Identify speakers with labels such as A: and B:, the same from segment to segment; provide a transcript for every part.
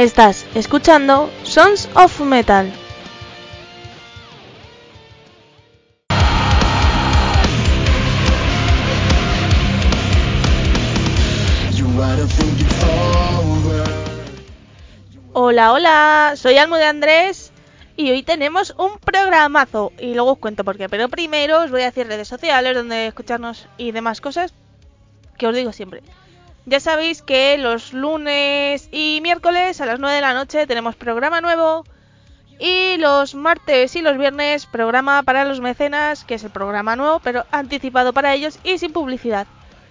A: Estás escuchando Sons of Metal. Hola, hola, soy Almo de Andrés y hoy tenemos un programazo y luego os cuento por qué. Pero primero os voy a decir redes sociales donde escucharnos y demás cosas que os digo siempre. Ya sabéis que los lunes y miércoles a las 9 de la noche tenemos programa nuevo. Y los martes y los viernes programa para los mecenas, que es el programa nuevo, pero anticipado para ellos y sin publicidad.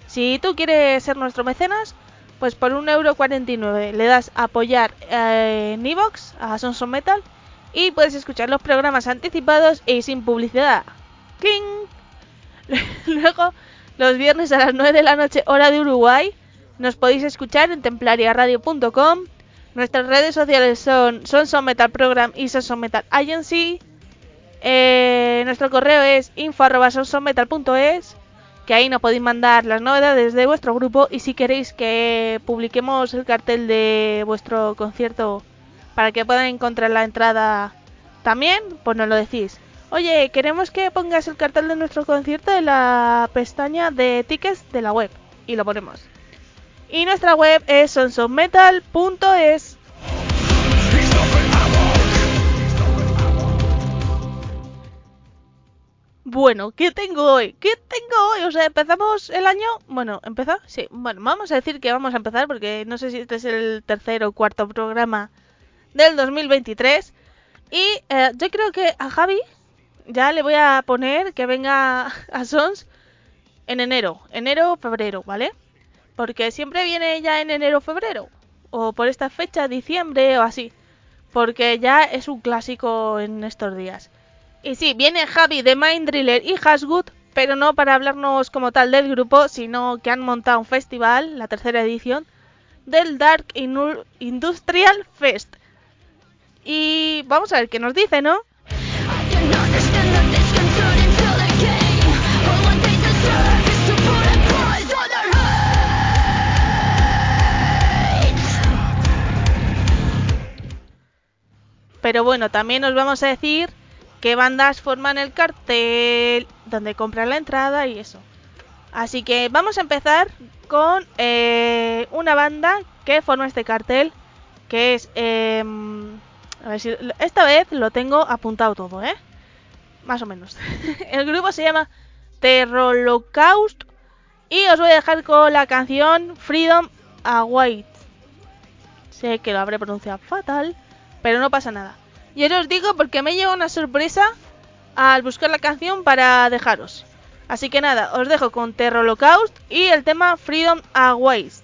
A: Si tú quieres ser nuestro mecenas, pues por 1,49€ le das a apoyar eh, en Evox a Sons of Metal y puedes escuchar los programas anticipados y sin publicidad. ¡Cling! Luego, los viernes a las 9 de la noche, hora de Uruguay, nos podéis escuchar en templariaradio.com. Nuestras redes sociales son Sonson Metal Program y Sonson Metal Agency. Eh, nuestro correo es info.sonsonmetal.es que ahí nos podéis mandar las novedades de vuestro grupo y si queréis que publiquemos el cartel de vuestro concierto para que puedan encontrar la entrada también, pues nos lo decís. Oye, queremos que pongas el cartel de nuestro concierto en la pestaña de tickets de la web y lo ponemos. Y nuestra web es sonsonmetal.es. Bueno, ¿qué tengo hoy? ¿Qué tengo hoy? O sea, empezamos el año. Bueno, ¿empezar? Sí. Bueno, vamos a decir que vamos a empezar porque no sé si este es el tercer o cuarto programa del 2023. Y eh, yo creo que a Javi ya le voy a poner que venga a Sons en enero. Enero, febrero, ¿vale? Porque siempre viene ya en enero febrero. O por esta fecha, diciembre o así. Porque ya es un clásico en estos días. Y sí, viene Javi de Mind Driller y Hasgood, pero no para hablarnos como tal del grupo, sino que han montado un festival, la tercera edición, del Dark Industrial Fest. Y vamos a ver qué nos dice, ¿no? Pero bueno, también os vamos a decir qué bandas forman el cartel, dónde compran la entrada y eso. Así que vamos a empezar con eh, una banda que forma este cartel, que es... Em, a ver si esta vez lo tengo apuntado todo, ¿eh? Más o menos. el grupo se llama Terrolocaust y os voy a dejar con la canción Freedom Await. Sé que lo habré pronunciado fatal, pero no pasa nada. Y os digo porque me lleva una sorpresa al buscar la canción para dejaros. Así que nada, os dejo con Terror Holocaust y el tema Freedom Awaits.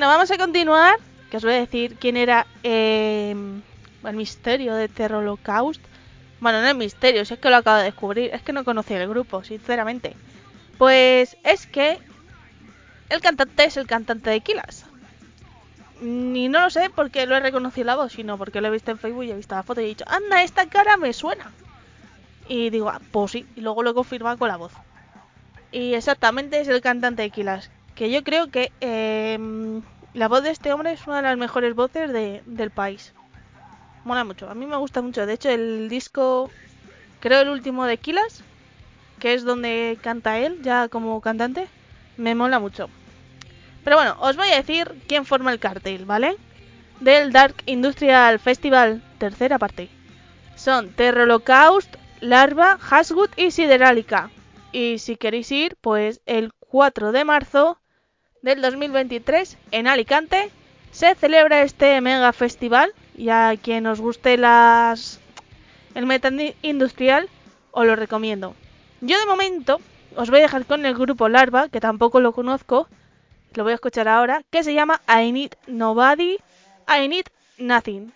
A: Bueno, vamos a continuar. Que os voy a decir quién era eh, el misterio de Terrolocaust. Bueno, no es misterio, si es que lo acabo de descubrir. Es que no conocía el grupo, sinceramente. Pues es que el cantante es el cantante de Kilas. Ni no lo sé porque lo he reconocido la voz, sino porque lo he visto en Facebook y he visto la foto y he dicho, anda, esta cara me suena. Y digo, ah, pues sí, y luego lo he confirmado con la voz. Y exactamente es el cantante de Kilas. Que yo creo que eh, la voz de este hombre es una de las mejores voces de, del país. Mola mucho, a mí me gusta mucho. De hecho, el disco, creo el último de Kilas, que es donde canta él, ya como cantante, me mola mucho. Pero bueno, os voy a decir quién forma el cartel, ¿vale? Del Dark Industrial Festival, tercera parte. Son Terrolocaust, Larva, Hasgood y Siderálica. Y si queréis ir, pues el 4 de marzo del 2023 en Alicante se celebra este mega festival. Y a quien os guste las el metal industrial, os lo recomiendo. Yo de momento os voy a dejar con el grupo Larva, que tampoco lo conozco, lo voy a escuchar ahora, que se llama I Need Nobody, I Need Nothing.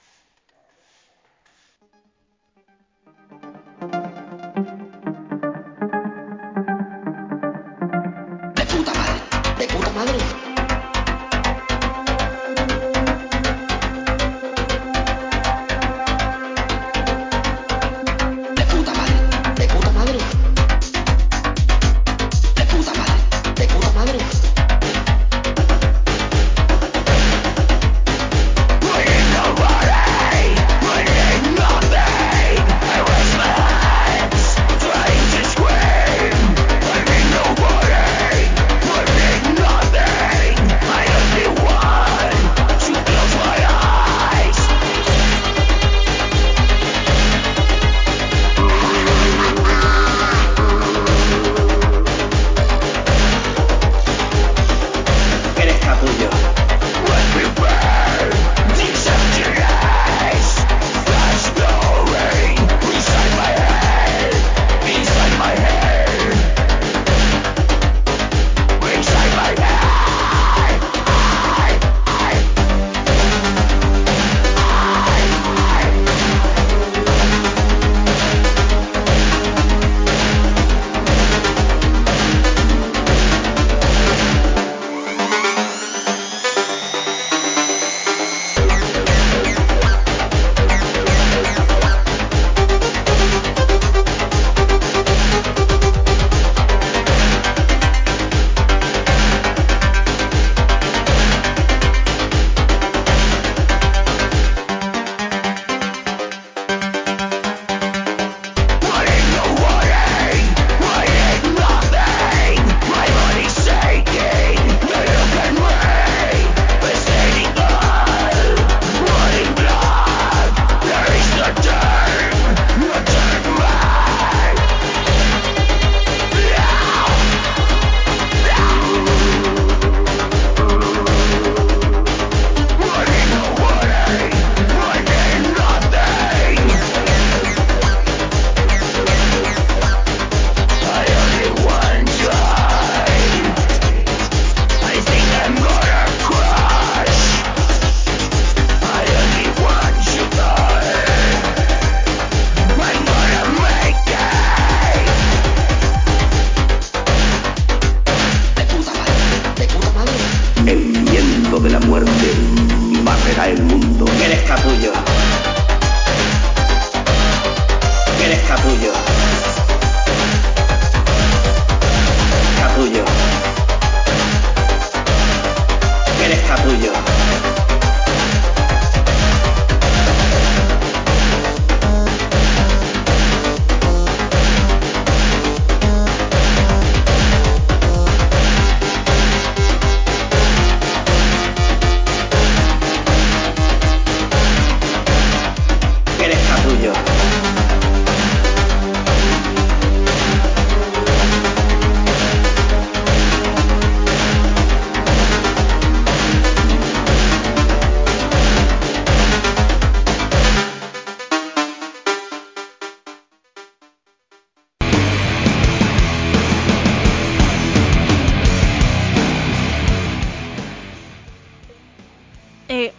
A: Eh,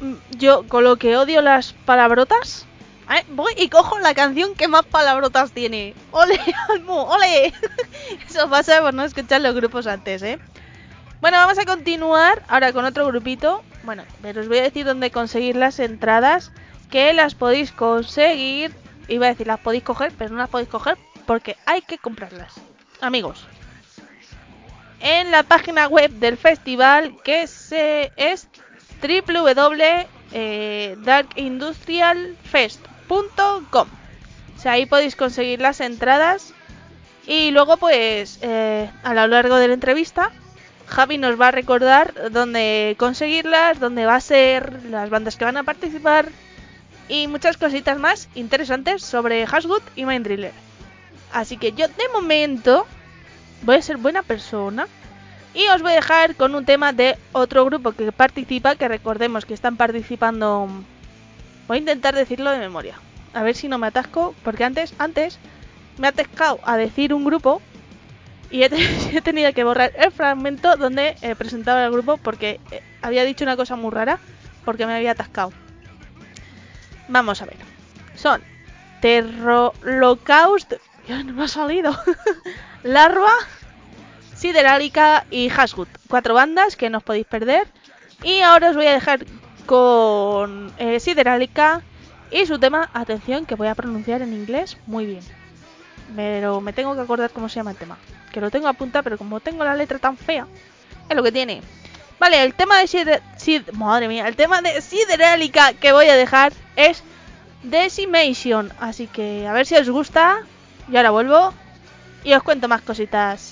A: mm, mm, yo con lo que odio las palabrotas, ¿eh? voy y cojo la canción que más palabrotas tiene. ¡Ole, Almu! ¡Ole! Eso pasa por no escuchar los grupos antes, ¿eh? Bueno, vamos a continuar ahora con otro grupito. Bueno, pero os voy a decir dónde conseguir las entradas, que las podéis conseguir. Iba a decir, las podéis coger, pero no las podéis coger porque hay que comprarlas. Amigos, en la página web del festival que se, es www.darkindustrialfest.com. O sea, ahí podéis conseguir las entradas y luego pues eh, a lo largo de la entrevista Javi nos va a recordar dónde conseguirlas, dónde va a ser, las bandas que van a participar y muchas cositas más interesantes sobre Hashgood y Mindriller. Así que yo de momento voy a ser buena persona y os voy a dejar con un tema de otro grupo que participa, que recordemos que están participando. Voy a intentar decirlo de memoria. A ver si no me atasco, porque antes, antes me he atascado a decir un grupo y he, tenido que borrar el fragmento donde presentaba el grupo porque eh, había dicho una cosa muy rara porque me había atascado. Vamos a ver. Son Terrolocaust. Ya no me ha salido. Larva, Siderálica y Hashgood. Cuatro bandas que no os podéis perder. Y ahora os voy a dejar con eh, Siderálica y su tema, atención, que voy a pronunciar en inglés muy bien. Pero me tengo que acordar cómo se llama el tema. Que lo tengo a punta, pero como tengo la letra tan fea, es lo que tiene. Vale, el tema de Sider... Sid... Madre mía, el tema de Siderálica que voy a dejar es Decimation. Así que a ver si os gusta. Y ahora vuelvo y os cuento más cositas.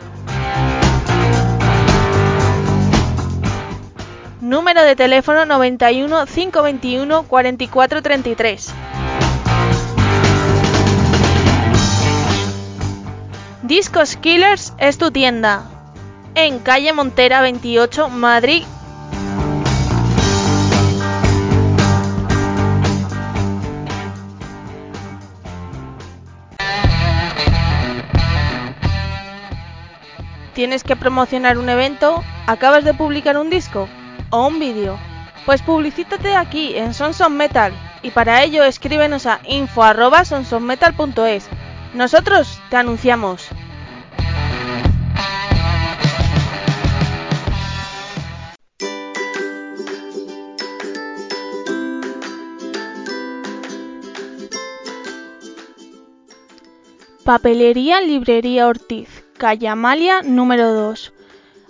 A: Número de teléfono 91 521 4433. Discos Killers es tu tienda. En calle Montera 28, Madrid. ¿Tienes que promocionar un evento? ¿Acabas de publicar un disco? ¿O un vídeo? Pues publicítate aquí en Sons of Metal y para ello escríbenos a info@sonsofmetal.es. Nosotros te anunciamos. Papelería Librería Ortiz, calle Amalia número 2.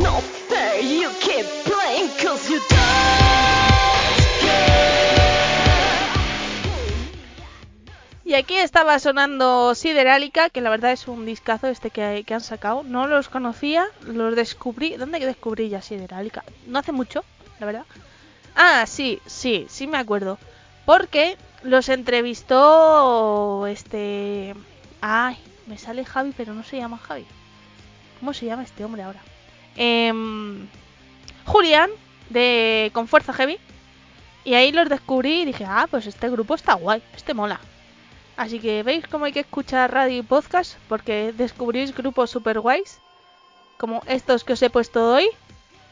B: Fair. You keep playing you.
A: Y aquí estaba sonando Siderálica, que la verdad es un discazo este que, que han sacado. No los conocía, los descubrí. ¿Dónde descubrí ya Siderálica? No hace mucho, la verdad. Ah, sí, sí, sí me acuerdo. Porque los entrevistó este... Ay, me sale Javi, pero no se llama Javi. ¿Cómo se llama este hombre ahora? Em, Julián, de Con Fuerza Heavy. Y ahí los descubrí y dije, ah, pues este grupo está guay, este mola. Así que veis cómo hay que escuchar radio y podcast porque descubrís grupos super guays como estos que os he puesto hoy.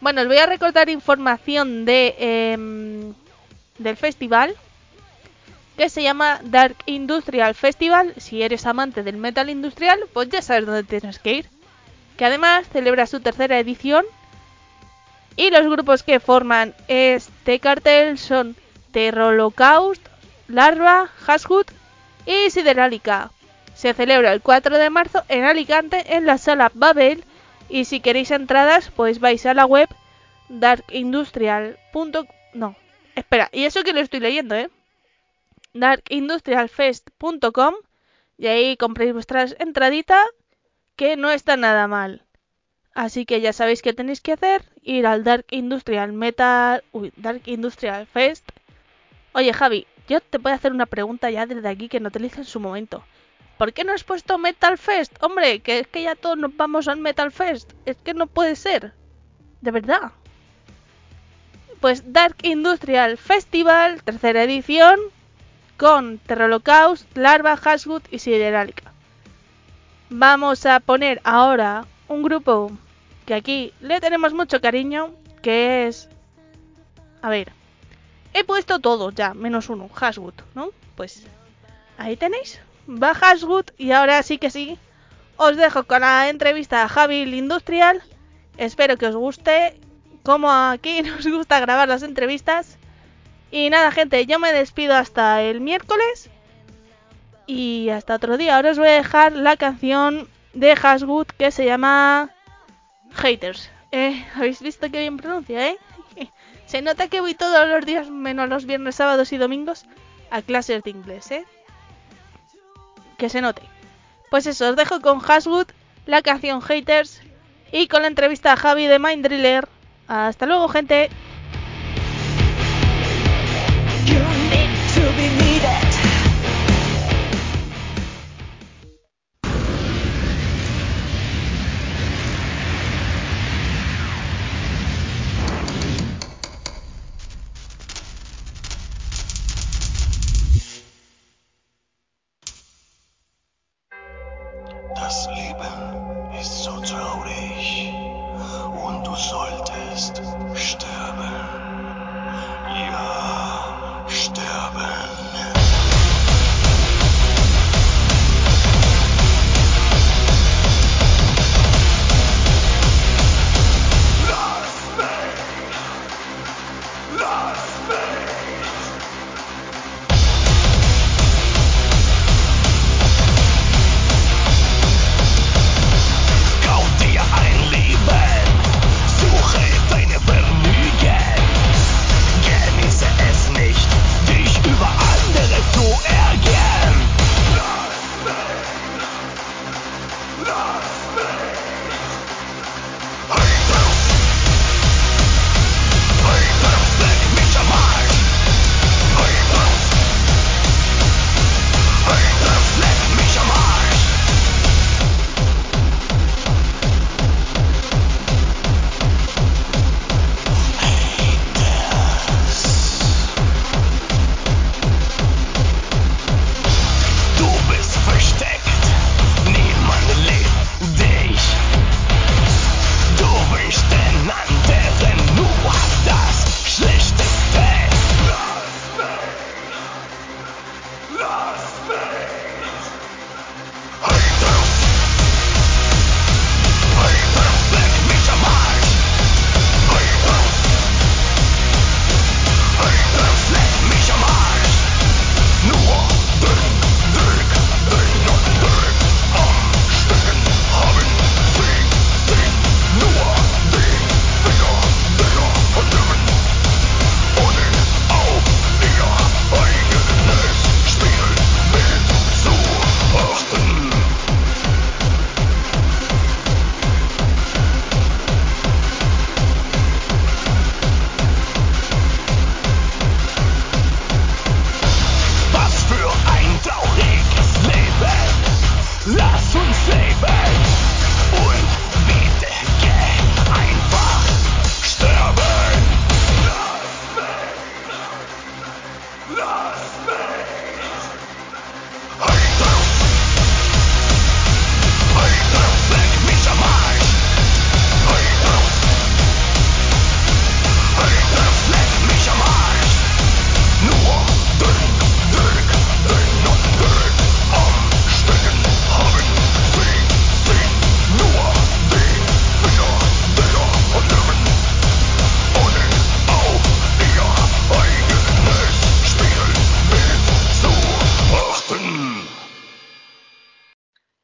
A: Bueno, os voy a recordar información de em, del festival que se llama Dark Industrial Festival. Si eres amante del metal industrial, pues ya sabes dónde tienes que ir. Que además celebra su tercera edición y los grupos que forman este cartel son Terrolocaust, Larva, Hashwood y Siderálica. Se celebra el 4 de marzo en Alicante en la sala Babel y si queréis entradas pues vais a la web darkindustrial. No, espera, y eso que lo estoy leyendo, ¿eh? darkindustrialfest.com y ahí compréis vuestras entraditas que no está nada mal. Así que ya sabéis qué tenéis que hacer, ir al Dark Industrial Metal, uy, Dark Industrial Fest. Oye Javi, yo te a hacer una pregunta ya desde aquí que no te la hice en su momento. ¿Por qué no has puesto Metal Fest? Hombre, que es que ya todos nos vamos al Metal Fest. Es que no puede ser. De verdad. Pues Dark Industrial Festival, tercera edición, con Terrolocaust, Larva, Hashwood y Siderálica. Vamos a poner ahora un grupo que aquí le tenemos mucho cariño, que es... A ver, he puesto todos ya, menos uno, Hashwood, ¿no? Pues ahí tenéis, va Hashwood y ahora sí que sí, os dejo con la entrevista a Javi Industrial. Espero que os guste, como aquí nos gusta grabar las entrevistas. Y nada, gente, yo me despido hasta el miércoles. Y hasta otro día. Ahora os voy a dejar la canción de Hashwood que se llama Haters. Eh, ¿Habéis visto que bien pronuncia, eh? Se nota que voy todos los días, menos los viernes, sábados y domingos, a clases de inglés, ¿eh? Que se note. Pues eso, os dejo con Hashwood, la canción Haters y con la entrevista a Javi de Mind Driller. Hasta luego, gente.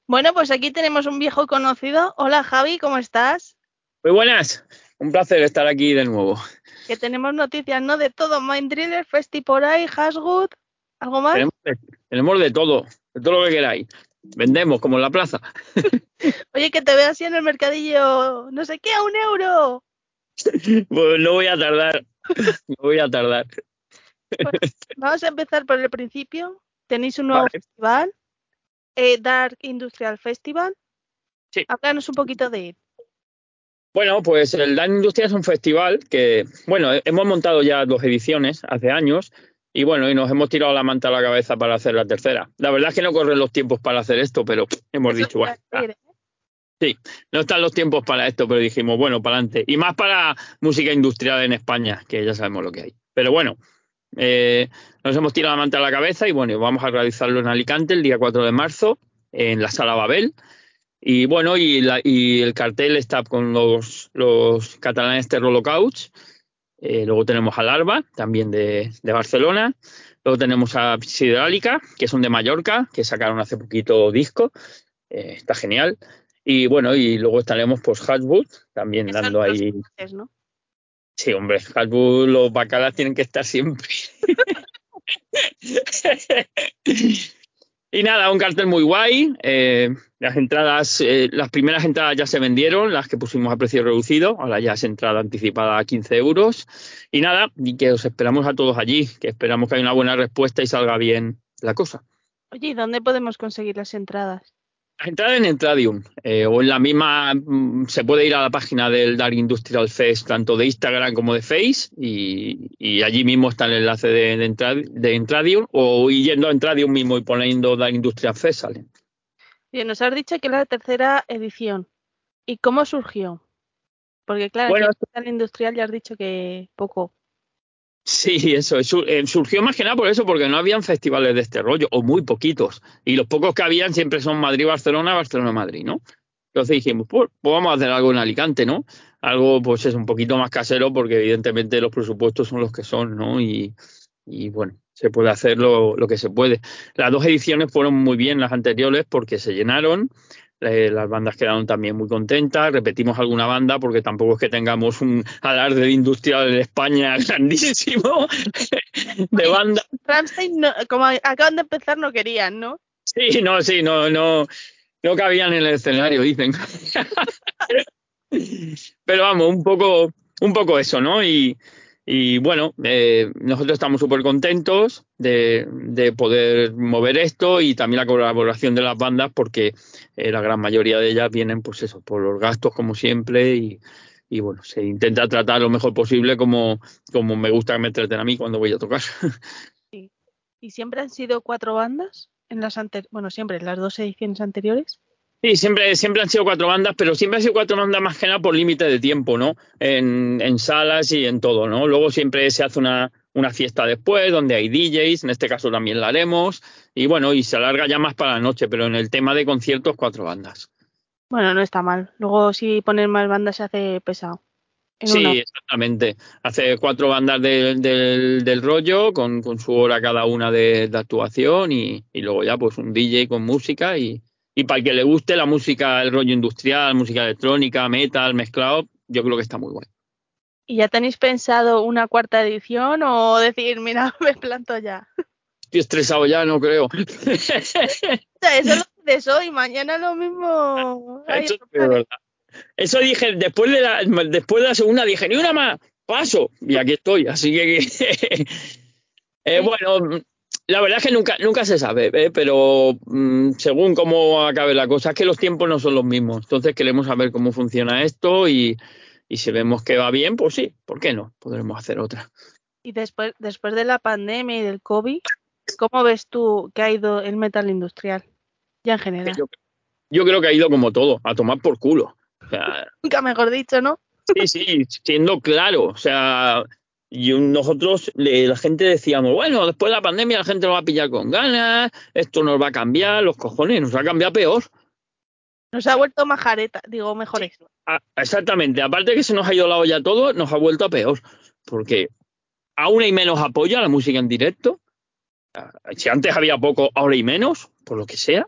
A: Bueno, pues aquí tenemos un viejo conocido. Hola Javi, ¿cómo estás?
C: Muy buenas, un placer estar aquí de nuevo.
A: Que tenemos noticias, ¿no? De todo, Mind Driller, Festi por ahí, Hashwood, ¿algo más?
C: Tenemos de, tenemos de todo, de todo lo que queráis. Vendemos como en la plaza.
A: Oye, que te veo así en el mercadillo, no sé qué, a un euro.
C: Pues no voy a tardar, no voy a tardar.
A: Vamos a empezar por el principio. Tenéis un nuevo
C: Vale.
A: festival, eh, Dark Industrial Festival.
C: Sí.
A: Háblanos un poquito de él.
C: Bueno, pues el Dan Industria es un festival que, bueno, hemos montado ya dos ediciones hace años y bueno, y nos hemos tirado la manta a la cabeza para hacer la tercera. La verdad es que no corren los tiempos para hacer esto, pero hemos
A: Eso
C: dicho,
A: te iba
C: bueno,
A: a decir, ¿eh?
C: no están los tiempos para esto, pero dijimos, bueno, para adelante. Y más para música industrial en España, que ya sabemos lo que hay. Pero bueno, eh, nos hemos tirado la manta a la cabeza y bueno, vamos a realizarlo en Alicante el día 4 de marzo, en la Sala Babel. Y bueno, y, la- y el cartel está con los, los catalanes Terror Couch. Eh, luego tenemos a Larva, también de, de Barcelona. Luego tenemos a Siderálica, que son de Mallorca, que sacaron hace poquito disco. Eh, está genial. Y bueno, y luego estaremos pues Hatchwood, también dando ahí.
A: ¿no?
C: Sí, hombre, Hatchwood, los bacalas tienen que estar siempre. y nada, un cartel muy guay. eh, las entradas, eh, las primeras entradas ya se vendieron, las que pusimos a precio reducido. Ahora ya es entrada anticipada a 15 euros. Y nada, y que os esperamos a todos allí, que esperamos que haya una buena respuesta y salga bien la cosa.
A: Oye, ¿y dónde podemos conseguir las entradas?
C: Entradas en Entradium eh, o en la misma, mm, se puede ir a la página del Dark Industrial Fest, tanto de Instagram como de Face, y, y allí mismo está el enlace de, de, de Entradium, o yendo a Entradium mismo y poniendo Dark Industrial Fest, sale.
A: Bien, nos has dicho que era la tercera edición. ¿Y cómo surgió? Porque claro,
C: Bueno,
A: en el industrial ya has dicho que poco.
C: Sí, eso, eh, surgió más que nada por eso, porque no habían festivales de este rollo, o muy poquitos, y los pocos que habían siempre son Madrid-Barcelona, Barcelona-Madrid, ¿no? Entonces dijimos, pues, pues vamos a hacer algo en Alicante, ¿no? Algo, pues es un poquito más casero, porque evidentemente los presupuestos son los que son, ¿no? Y, y bueno, se puede hacer lo, lo que se puede. Las dos ediciones fueron muy bien, las anteriores, porque se llenaron, eh, las bandas quedaron también muy contentas, repetimos alguna banda, porque tampoco es que tengamos un alarde de industrial en España grandísimo de banda.
A: Rammstein, no- como acaban de empezar, no querían, ¿no?
C: Sí, no, sí, no, no, no cabían en el escenario, dicen. Pero vamos, un poco, un poco eso, ¿no? Y, y bueno, eh, nosotros estamos súper contentos de, de poder mover esto y también la colaboración de las bandas porque eh, la gran mayoría de ellas vienen, pues eso, por los gastos como siempre y, y bueno, se intenta tratar lo mejor posible como, como me gusta que me traten a mí cuando voy a tocar.
A: ¿Y siempre han sido cuatro bandas? En las bueno, siempre, en las dos ediciones anteriores.
C: Sí, siempre, siempre han sido cuatro bandas, pero siempre han sido cuatro bandas más que nada por límite de tiempo, ¿no? En, en salas y en todo, ¿no? Luego siempre se hace una, una fiesta después, donde hay DJs, en este caso también la haremos, y bueno, y se alarga ya más para la noche, pero en el tema de conciertos, cuatro bandas.
A: Bueno, no está mal. Luego, si ponen más bandas, se hace pesado.
C: Sí,
A: una-
C: exactamente. Hace cuatro bandas de- del- del rollo, con, con su hora cada una de, de actuación, y, y luego ya pues un DJ con música y, y para el que le guste la música, el rollo industrial, música electrónica, metal, mezclado, yo creo que está muy bueno.
A: ¿Y ya tenéis pensado una cuarta edición o decir, mira, me planto ya?
C: Estoy estresado ya, no creo.
A: O sea, eso lo dices hoy, mañana lo mismo.
C: Es. Eso dije, después de, la, después de la segunda dije, ni una más, paso, y aquí estoy. Así que, eh, bueno, la verdad es que nunca, nunca se sabe, ¿eh? pero mm, según cómo acabe la cosa, es que los tiempos no son los mismos. Entonces queremos saber cómo funciona esto y, y si vemos que va bien, pues sí, ¿por qué no? Podremos hacer otra.
A: Y después, después de la pandemia y del COVID, ¿cómo ves tú que ha ido el metal industrial? Ya en general.
C: Yo, yo creo que ha ido como todo, a tomar por culo. O sea,
A: Nunca mejor dicho, ¿no?
C: Sí, sí, siendo claro. O sea, y nosotros, la gente decíamos, bueno, después de la pandemia la gente lo va a pillar con ganas, esto nos va a cambiar, los cojones, nos va a cambiar peor.
A: Nos ha vuelto majareta, digo, mejores.
C: Ah, exactamente, aparte de que se nos ha ido la olla todo, nos ha vuelto a peor. Porque aún hay menos apoyo a la música en directo. Si antes había poco, ahora hay menos, por lo que sea.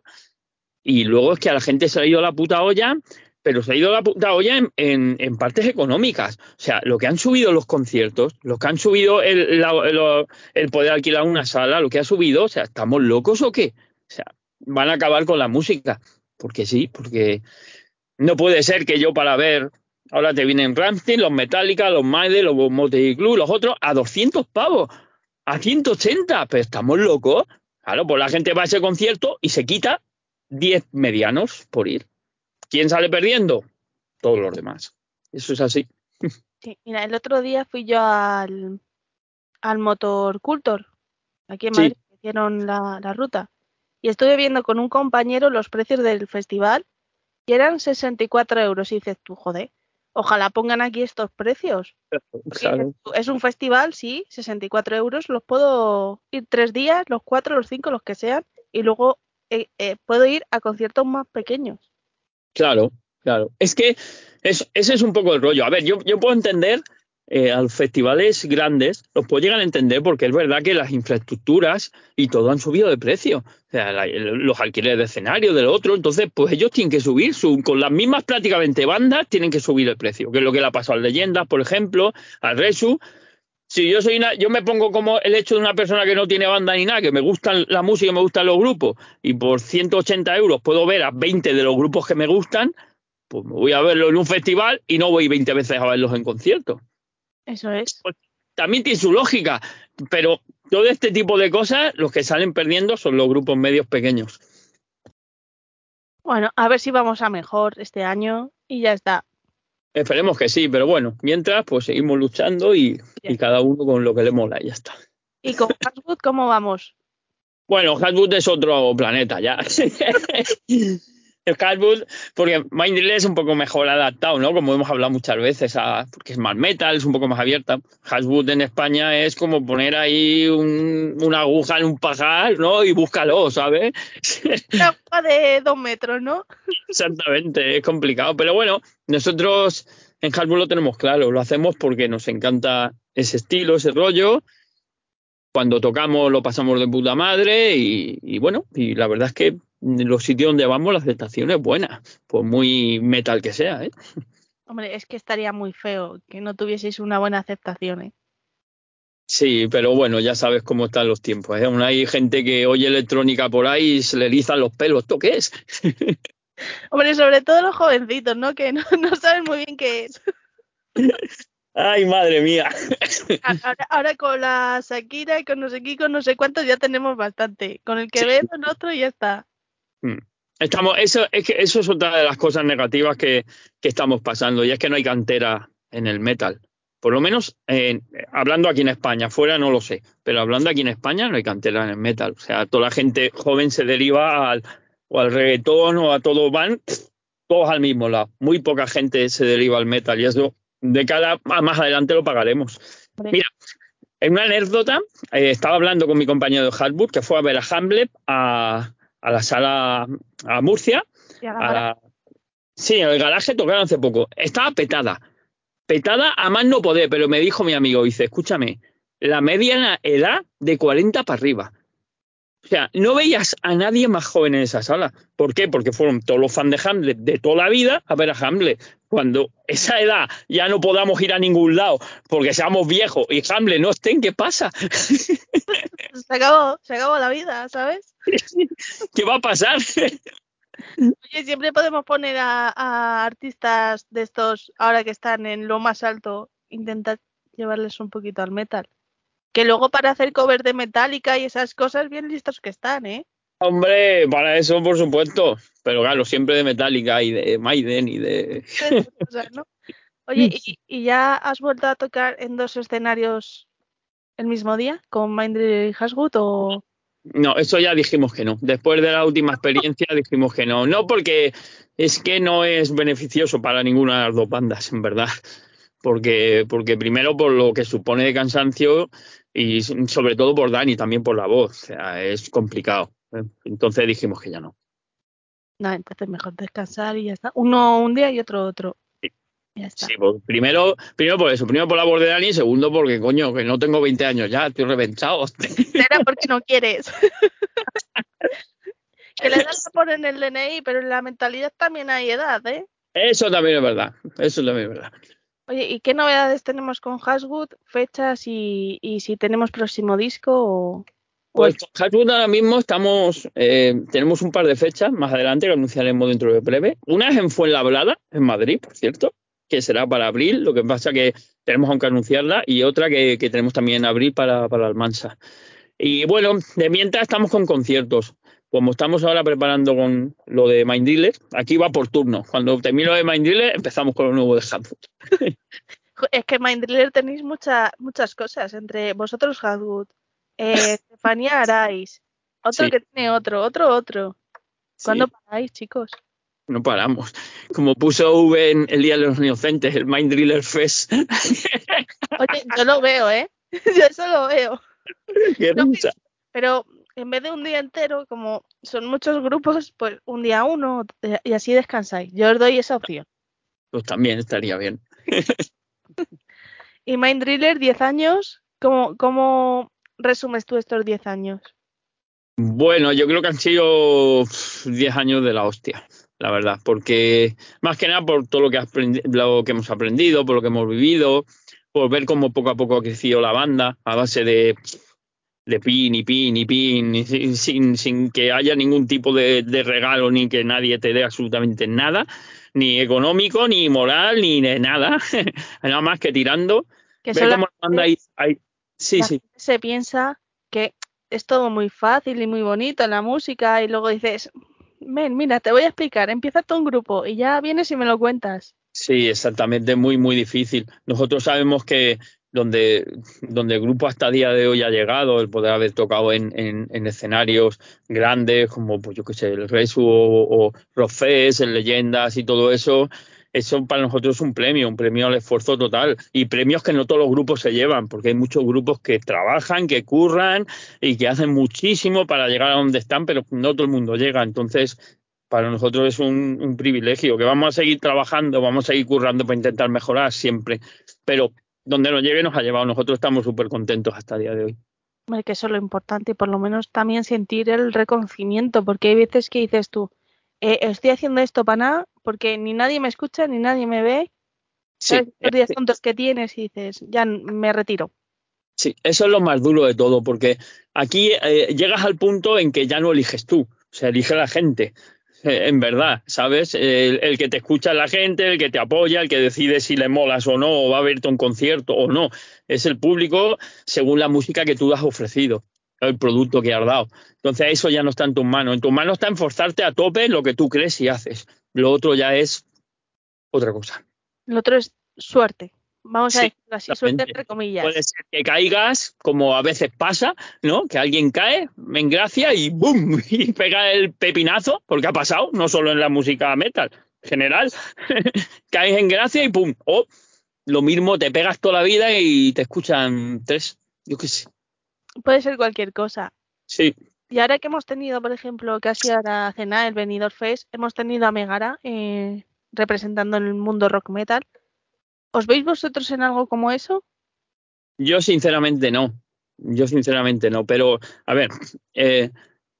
C: Y luego es que a la gente se ha ido la puta olla, pero se ha ido la puta olla en, partes económicas. O sea, lo que han subido los conciertos, lo que han subido el, poder alquilar una sala, lo que ha subido, o sea, ¿estamos locos o qué? O sea, van a acabar con la música. Porque sí, porque no puede ser que yo para ver, ahora te vienen Rammstein, los Metallica, los Maiden, los Motley Crue, los otros, a 200 pavos, a 180, pero estamos locos. Claro, pues la gente va a ese concierto y se quita 10 medianos por ir. ¿Quién sale perdiendo? Todos los demás. Eso es así.
A: Sí, mira, el otro día fui yo al, al Motor Cultor, aquí en
C: Sí.
A: Madrid, que hicieron la, la ruta. Y estuve viendo con un compañero los precios del festival y eran 64 euros. Y dices tú, joder, ojalá pongan aquí estos precios.
C: Claro.
A: Es un festival, sí, 64 euros. Los puedo ir tres días, los cuatro, los cinco, los que sean. Y luego eh, eh, puedo ir a conciertos más pequeños.
C: Claro, claro. Es que es- ese es un poco el rollo. A ver, yo, yo puedo entender eh, a los festivales grandes, los puedo llegar a entender porque es verdad que las infraestructuras y todo han subido de precio. O sea, los alquileres de escenario, del otro, entonces pues ellos tienen que subir, su, con las mismas prácticamente bandas, tienen que subir el precio, que es lo que le ha pasado a Leyendas, por ejemplo, al Resu. Si yo soy una, yo me pongo como el hecho de una persona que no tiene banda ni nada, que me gustan la música, me gustan los grupos, y por 180 euros puedo ver a 20 de los grupos que me gustan, pues me voy a verlo en un festival y no voy 20 veces a verlos en concierto.
A: Eso es.
C: También tiene su lógica, pero todo este tipo de cosas, los que salen perdiendo son los grupos medios pequeños.
A: Bueno, a ver si vamos a mejor este año y ya está.
C: Esperemos que sí, pero bueno, mientras pues seguimos luchando y, y cada uno con lo que le mola y ya está.
A: ¿Y con Haswood cómo vamos?
C: Bueno, Haswood es otro planeta ya. El Haswood, porque Mindrill es un poco mejor adaptado, ¿no? Como hemos hablado muchas veces, a- porque es más metal, es un poco más abierta. Haswood en España es como poner ahí un- una aguja en un pajar, ¿no? Y búscalo, ¿sabes?
A: Una aguja de dos metros, ¿no?
C: Exactamente, es complicado. Pero bueno, nosotros en Hasbro lo tenemos claro, lo hacemos porque nos encanta ese estilo, ese rollo. Cuando tocamos lo pasamos de puta madre y, y bueno, y la verdad es que los sitios donde vamos la aceptación es buena, pues muy metal que sea, ¿eh?
A: Hombre, es que estaría muy feo que no tuvieseis una buena aceptación, ¿eh?
C: Sí, pero bueno, ya sabes cómo están los tiempos. ¿eh? Aún hay gente que oye electrónica por ahí y se le erizan los pelos. ¿Esto qué es?
A: Hombre, sobre todo los jovencitos, ¿no? Que no, no saben muy bien qué es.
C: Ay, madre mía.
A: Ahora, ahora con la Shakira y con no sé qué, con no sé cuántos ya tenemos bastante. Con el que
C: Sí.
A: ve el otro y ya está.
C: Estamos, eso, es que eso es otra de las cosas negativas que, que estamos pasando, y es que no hay cantera en el metal. Por lo menos en- hablando aquí en España, fuera no lo sé, pero hablando aquí en España no hay cantera en el metal. O sea, toda la gente joven se deriva al, o al reggaetón o a todo, van todos al mismo lado. Muy poca gente se deriva al metal y eso de cara a más adelante lo pagaremos. Mira, en una anécdota, eh, estaba hablando con mi compañero de Hartwood que fue a ver a Hamlet a, a la sala a Murcia.
A: y a la
C: a
A: gala-
C: la- sí, en el garaje tocaron hace poco. Estaba petada. Petada a más no poder, pero me dijo mi amigo, dice, escúchame, la media edad de 40 para arriba. O sea, no veías a nadie más joven en esa sala. ¿Por qué? Porque fueron todos los fans de Hamlet de toda la vida a ver a Hamlet. Cuando esa edad ya no podamos ir a ningún lado porque seamos viejos y Hamlet no estén, ¿qué pasa?
A: Se acabó, se acabó la vida, ¿sabes?
C: ¿Qué va a pasar?
A: Oye, siempre podemos poner a, a artistas de estos, ahora que están en lo más alto, intentar llevarles un poquito al metal. Que luego para hacer cover de Metallica y esas cosas, bien listos que están, ¿eh?
C: Hombre, para eso, por supuesto. Pero claro, siempre de Metallica y de Maiden y de...
A: O sea, ¿no? Oye, ¿y, y ya has vuelto a tocar en dos escenarios el mismo día con Mindry y Haswood o...?
C: No, eso ya dijimos que no. Después de la última experiencia dijimos que no. No porque es que no es beneficioso para ninguna de las dos bandas, en verdad. Porque, porque primero por lo que supone de cansancio y sobre todo por Dani, también por la voz. O sea, es complicado. ¿eh? Entonces dijimos que ya no.
A: No, entonces mejor descansar y ya está. Uno un día y otro otro. Ya está.
C: Sí, pues primero, primero por eso, primero por la voz de Dani y segundo porque, coño, que no tengo 20 años ya, estoy reventado.
A: Será porque no quieres. que le das la ponen en el DNI, pero en la mentalidad también hay edad, ¿eh?
C: Eso también es verdad. Eso también es verdad.
A: Oye, ¿y qué novedades tenemos con Haswood? Fechas y, y si tenemos próximo disco o...
C: Pues con Haswood ahora mismo estamos, eh, tenemos un par de fechas más adelante que anunciaremos dentro de breve. Una es en Fuenlabrada, en Madrid, por cierto, que será para abril. Lo que pasa que tenemos aún que anunciarla y otra que, que tenemos también en abril para, para Almansa. Y bueno, de mientras estamos con conciertos. Como estamos ahora preparando con lo de Mind Dealer, aquí va por turno. Cuando termino de Mind Dealer, empezamos con lo nuevo de Haswood.
A: Jo, Es que Mindriller tenéis mucha, muchas cosas, entre vosotros Haswood, eh, Estefanía Arais, otro
C: Sí.
A: que tiene otro, otro, otro. ¿Cuándo
C: Sí.
A: paráis, chicos?
C: No paramos. Como puso V en el Día de los Inocentes, el Mind Driller Fest.
A: Oye, yo lo veo, ¿eh? Yo eso lo veo.
C: Qué
A: No. Pero en vez de un día entero, como son muchos grupos, pues un día uno eh, y así descansáis. Yo os doy esa opción.
C: Pues también estaría bien.
A: Y Mind Driller, 10 años, ¿cómo, ¿cómo resumes tú estos 10 años?
C: Bueno, yo creo que han sido uf, 10 años de la hostia, la verdad, porque más que nada por todo lo que, aprendi- lo que hemos aprendido, por lo que hemos vivido, por ver cómo poco a poco ha crecido la banda a base de, de pin y pin y pin, y sin, sin, sin que haya ningún tipo de, de regalo ni que nadie te dé absolutamente nada, ni económico, ni moral, ni de nada, nada más que tirando.
A: Que
C: Ver
A: solo
C: cómo la banda ahí, ahí- Sí,
A: la
C: sí.
A: se piensa que es todo muy fácil y muy bonito en la música y luego dices, men, mira, te voy a explicar, empieza tú un grupo y ya vienes y me lo cuentas.
C: Sí, exactamente, muy, muy difícil. Nosotros sabemos que donde, donde el grupo hasta el día de hoy ha llegado, el poder haber tocado en, en, en escenarios grandes como, pues yo qué sé, el Resu o, o Rockfest, en Leyendas y todo eso, eso para nosotros es un premio, un premio al esfuerzo total y premios que no todos los grupos se llevan, porque hay muchos grupos que trabajan, que curran y que hacen muchísimo para llegar a donde están, pero no todo el mundo llega. Entonces, para nosotros es un, privilegio, que vamos a seguir trabajando, vamos a seguir currando para intentar mejorar siempre, pero donde nos llegue nos ha llevado. Nosotros estamos súper contentos hasta el día de hoy.
A: Que eso es lo importante y por lo menos también sentir el reconocimiento, porque hay veces que dices tú, eh, estoy haciendo esto para nada, porque ni nadie me escucha, ni nadie me ve,
C: Sí,
A: ¿sabes? Los días
C: eh,
A: tontos que tienes y dices, ya me retiro.
C: sí, eso es lo más duro de todo, porque aquí eh, llegas al punto en que ya no eliges tú, o sea, elige la gente. Eh, En verdad, ¿sabes? El, el que te escucha es la gente, el que te apoya, el que decide si le molas o no, o va a verte un concierto o no. Es el público según la música que tú has ofrecido, el producto que has dado. Entonces, eso ya no está en tus manos. En tus manos está enforzarte a tope en lo que tú crees y haces. Lo otro ya es otra cosa.
A: Lo otro es suerte. Vamos a decirlo así, suerte entre comillas.
C: Puede ser que caigas, como a veces pasa, ¿no? Que alguien cae, me engracia y ¡bum! Y pega el pepinazo, porque ha pasado, no solo en la música metal, en general. Caes en gracia y ¡pum! O lo mismo, te pegas toda la vida y te escuchan tres. Yo qué sé.
A: Puede ser cualquier cosa.
C: Sí,
A: Y ahora que hemos tenido, por ejemplo, casi a cenar el Benidorm Fest, hemos tenido a Megara eh, representando en el mundo rock metal. ¿Os veis vosotros en algo como eso?
C: Yo sinceramente no. Yo sinceramente no. Pero, a ver, eh,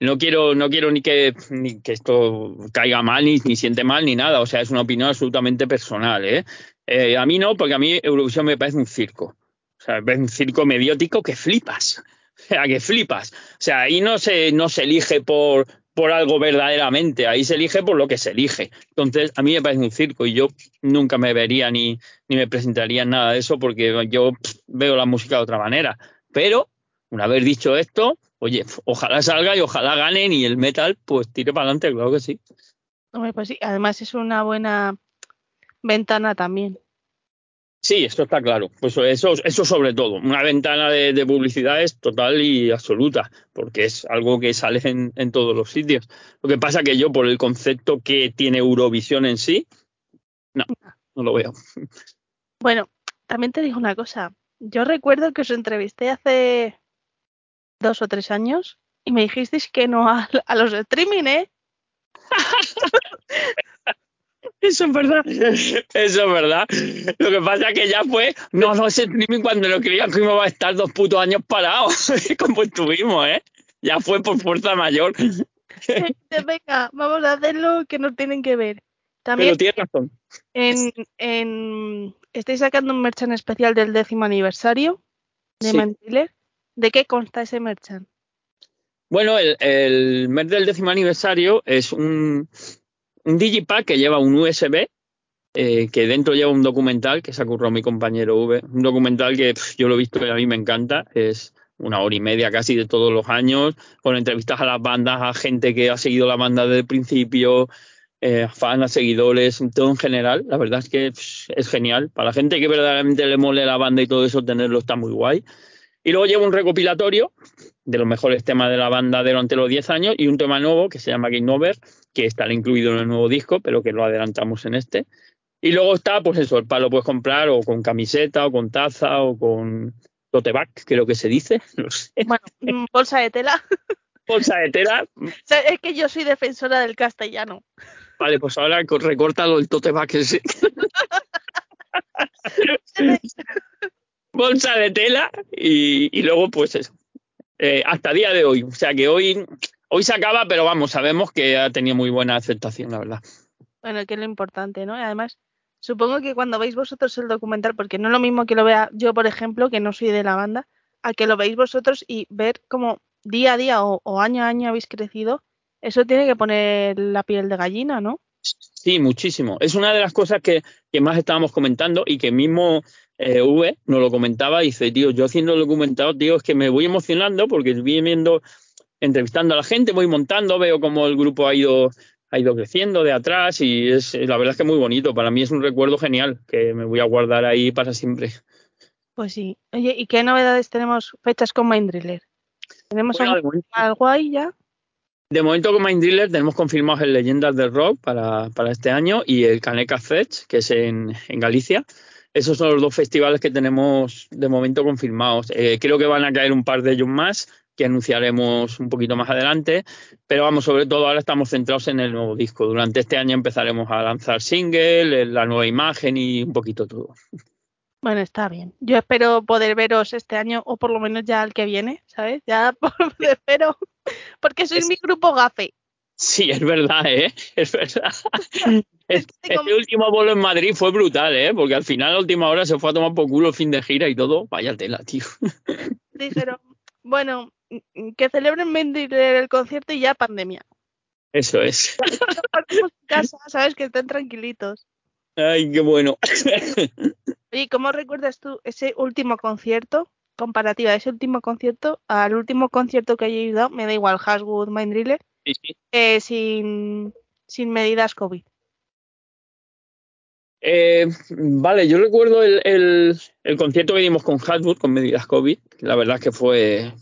C: no quiero, no quiero ni que, ni que esto caiga mal, ni, ni siente mal, ni nada. O sea, es una opinión absolutamente personal, ¿eh? Eh, a mí no, porque a mí Eurovisión me parece un circo. O sea, me parece un circo mediático que flipas. Sea, que flipas. O sea, ahí no se, no se elige por, por algo verdaderamente, ahí se elige por lo que se elige. Entonces, a mí me parece un circo y yo nunca me vería ni, ni me presentaría en nada de eso porque yo veo la música de otra manera. Pero, una vez dicho esto, oye, ojalá salga y ojalá ganen y el metal pues tire para adelante, claro que sí.
A: Hombre, pues sí, además es una buena ventana también.
C: Sí, esto está claro. Pues eso, eso sobre todo. Una ventana de, de publicidad es total y absoluta, porque es algo que sale en, en todos los sitios. Lo que pasa que yo, por el concepto que tiene Eurovisión en sí, no, no lo veo.
A: Bueno, también te digo una cosa. Yo recuerdo que os entrevisté hace dos o tres años y me dijisteis que no a, a los de streaming, ¿eh?
C: Eso es verdad. Eso es verdad. Lo que pasa es que ya fue, no, no ese streaming cuando lo creían que íbamos a estar dos putos años parados, como estuvimos, ¿eh? Ya fue por fuerza mayor.
A: Venga, vamos a hacerlo que nos tienen que ver. También
C: Pero tienes razón.
A: en, en estáis sacando un merchan especial del décimo aniversario de
C: Sí.
A: ¿De qué consta ese merchan?
C: Bueno, el, el mes del décimo aniversario es un, un digipack que lleva un USB, eh, que dentro lleva un documental que se ha mi compañero V. Un documental que yo lo he visto y a mí me encanta. Es una hora y media casi de todos los años, con entrevistas a las bandas, a gente que ha seguido la banda desde el principio, eh, fans, a seguidores, todo en general. La verdad es que es genial. Para la gente que verdaderamente le mole la banda y todo eso, tenerlo está muy guay. Y luego lleva un recopilatorio de los mejores temas de la banda durante los 10 años y un tema nuevo que se llama Game Over, que estará incluido en el nuevo disco, pero que lo adelantamos en este. Y luego está, pues eso, el palo lo puedes comprar o con camiseta o con taza o con tote bag, lo que se dice, no sé.
A: Bueno, mm, bolsa de tela.
C: Bolsa de tela.
A: O sea, es que yo soy defensora del castellano.
C: Vale, pues ahora recórtalo el tote bag ese. Bolsa de tela y, y luego pues eso. Eh, hasta día de hoy. O sea que hoy, hoy se acaba, pero vamos, sabemos que ha tenido muy buena aceptación, la verdad.
A: Bueno, que es lo importante, ¿no? Y además, supongo que cuando veis vosotros el documental, porque no es lo mismo que lo vea yo, por ejemplo, que no soy de la banda, a que lo veis vosotros y ver cómo día a día o, o año a año habéis crecido, eso tiene que poner la piel de gallina, ¿no?
C: Sí, muchísimo. Es una de las cosas que, que más estábamos comentando y que mismo eh, V nos lo comentaba y dice, tío, yo haciendo el documentado, tío, es que me voy emocionando porque voy viendo, entrevistando a la gente, voy montando, veo cómo el grupo ha ido, ha ido creciendo de atrás y es la verdad es que es muy bonito. Para mí es un recuerdo genial que me voy a guardar ahí para siempre.
A: Pues sí. Oye, ¿y qué novedades tenemos fechas con Mind Driller? ¿Tenemos
C: Bueno,
A: algo, ahí ya?
C: De momento con Mind Driller tenemos confirmados el Leyendas del Rock para, para este año y el Caneca Fest, que es en, en Galicia. Esos son los dos festivales que tenemos de momento confirmados. Eh, creo que van a caer un par de ellos más que anunciaremos un poquito más adelante, pero vamos, sobre todo ahora estamos centrados en el nuevo disco. Durante este año empezaremos a lanzar single, la nueva imagen y un poquito todo.
A: Bueno, está bien. Yo espero poder veros este año o por lo menos ya el que viene, ¿sabes? Ya espero, porque sois
C: Es-
A: mi grupo gafe.
C: Sí, es verdad, ¿eh? Es verdad. Este, este último bolo en Madrid fue brutal, ¿eh? Porque al final, a la última hora, se fue a tomar por culo fin de gira y todo. Vaya tela, tío.
A: Dijeron, bueno, mm, que celebren Driller el concierto y ya pandemia.
C: Eso es.
A: Partimos en casa, ¿sabes? Que estén tranquilitos.
C: Ay, qué bueno.
A: Oye, ¿cómo recuerdas tú ese último concierto? Comparativa de ese último concierto al último concierto que hayáis dado, me da igual, Haswood, Mind Driller,
C: Sí, sí.
A: eh, sin, sin medidas COVID.
C: Eh, vale, yo recuerdo el, el- el concierto que dimos con Hasbro, con medidas COVID. La verdad es que fue.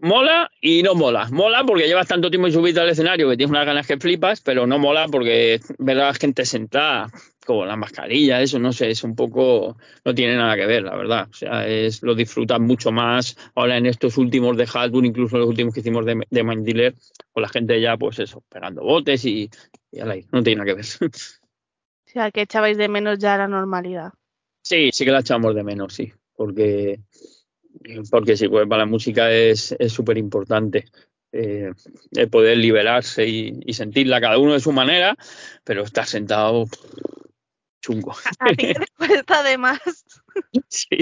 C: Mola y no mola. Mola porque llevas tanto tiempo subido al escenario que tienes unas ganas que flipas, pero no mola porque ver a la gente sentada con la mascarilla, eso no sé, es un poco. No tiene nada que ver, la verdad. O sea, es, lo disfrutas mucho más ahora en estos últimos de Hasbro, incluso los últimos que hicimos de, de Mind Dealer, con la gente ya, pues eso, pegando botes y, y al aire. No tiene nada que ver.
A: O sea, que echabais de menos ya la normalidad.
C: Sí, sí que la echamos de menos, sí, porque, porque sí, pues para la música es es súper importante eh, el poder liberarse y, y sentirla cada uno de su manera, pero estar sentado chungo.
A: A ti te cuesta además.
C: Sí.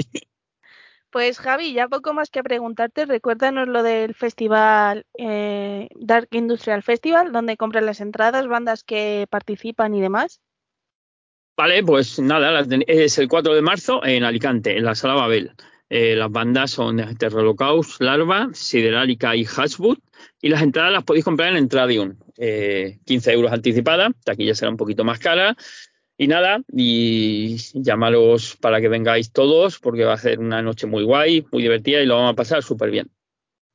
A: Pues Javi, ya poco más que preguntarte, recuérdanos lo del festival eh, Dark Industrial Festival, donde compran las entradas, bandas que participan y demás.
C: Vale, pues nada, es el 4 de marzo en Alicante, en la Sala Babel. Eh, las bandas son Terrolocaust, Larva, Siderálica y Hashwood. Y las entradas las podéis comprar en Entradium. Eh, 15 euros anticipada, aquí ya será un poquito más cara. Y nada, y llamaros para que vengáis todos, porque va a ser una noche muy guay, muy divertida y lo vamos a pasar súper bien.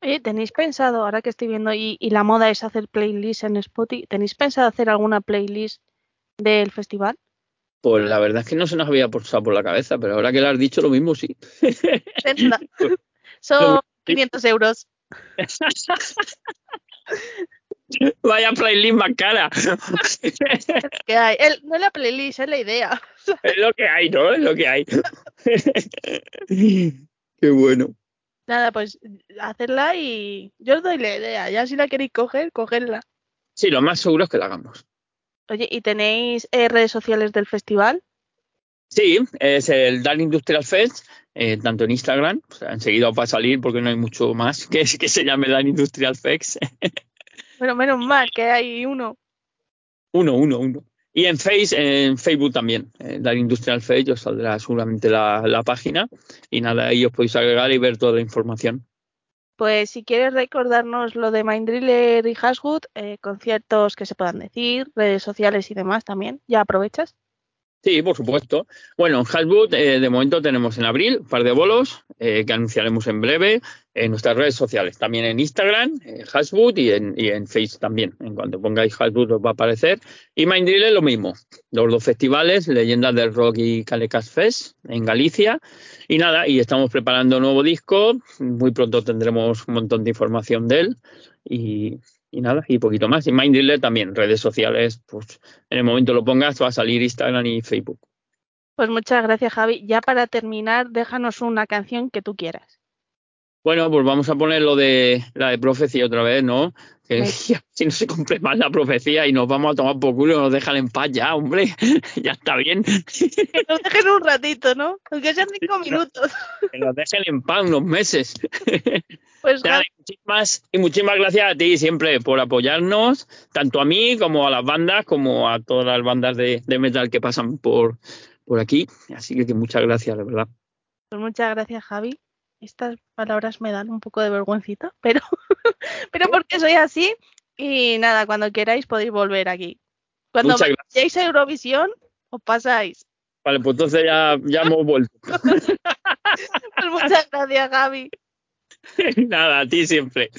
A: Oye, ¿tenéis pensado, ahora que estoy viendo y, y la moda es hacer playlists en Spotify, ¿tenéis pensado hacer alguna playlist del festival?
C: Pues la verdad es que no se nos había pasado por la cabeza, pero ahora que lo has dicho, lo mismo sí.
A: Son 500 euros.
C: Vaya playlist más cara.
A: que hay. El- no es la playlist, es la idea.
C: Es lo que hay, ¿no? Es lo que hay. Qué bueno.
A: Nada, pues hacerla y yo os doy la idea. Ya si la queréis coger, cogerla.
C: Sí, lo más seguro es que la hagamos.
A: Oye, ¿y tenéis eh, redes sociales del festival?
C: Sí, es el Dan Industrial Fest, eh, tanto en Instagram, o sea, enseguida os va a salir porque no hay mucho más que, que se llame Dan Industrial Fest.
A: Bueno, menos mal que hay uno.
C: uno, uno, uno. Y en, face, en Facebook también, eh, Dan Industrial Fest, os saldrá seguramente la, la página y nada, ahí os podéis agregar y ver toda la información.
A: Pues si quieres recordarnos lo de Mindriller y Hashwood, eh, conciertos que se puedan decir, redes sociales y demás también, ya aprovechas.
C: Sí, por supuesto. Bueno, en Hasbrook eh, de momento tenemos en abril un par de bolos eh, que anunciaremos en breve en nuestras redes sociales, también en Instagram, eh, Hasbrook y en, y en Face también. En cuanto pongáis Hasbrook os va a aparecer. Y Mindrill es lo mismo. Los dos festivales, Leyendas del Rock y Calecas Fest en Galicia. Y nada, y estamos preparando un nuevo disco. Muy pronto tendremos un montón de información de él. Y, y nada, y poquito más. Y Mindriller también, redes sociales, pues en el momento lo pongas va a salir Instagram y Facebook.
A: Pues muchas gracias, Javi. Ya para terminar, déjanos una canción que tú quieras.
C: Bueno, pues vamos a poner lo de la de profecía otra vez, ¿no? Que si no se cumple más la profecía y nos vamos a tomar por culo, nos dejan en paz ya, hombre. ya está bien.
A: Que nos dejen un ratito, ¿no? Aunque sean cinco minutos.
C: que nos dejen en paz unos meses.
A: Pues
C: Nada, y muchísimas, y muchísimas gracias a ti siempre por apoyarnos, tanto a mí como a las bandas, como a todas las bandas de, de metal que pasan por, por aquí. Así que, que muchas gracias, de verdad.
A: pues muchas gracias, Javi. Estas palabras me dan un poco de vergüencita, pero, pero porque soy así. Y nada, cuando queráis podéis volver aquí. Cuando vayáis a Eurovisión, os pasáis.
C: Vale, pues entonces ya, ya hemos vuelto.
A: Pues muchas gracias, Javi.
C: Nada, a ti siempre.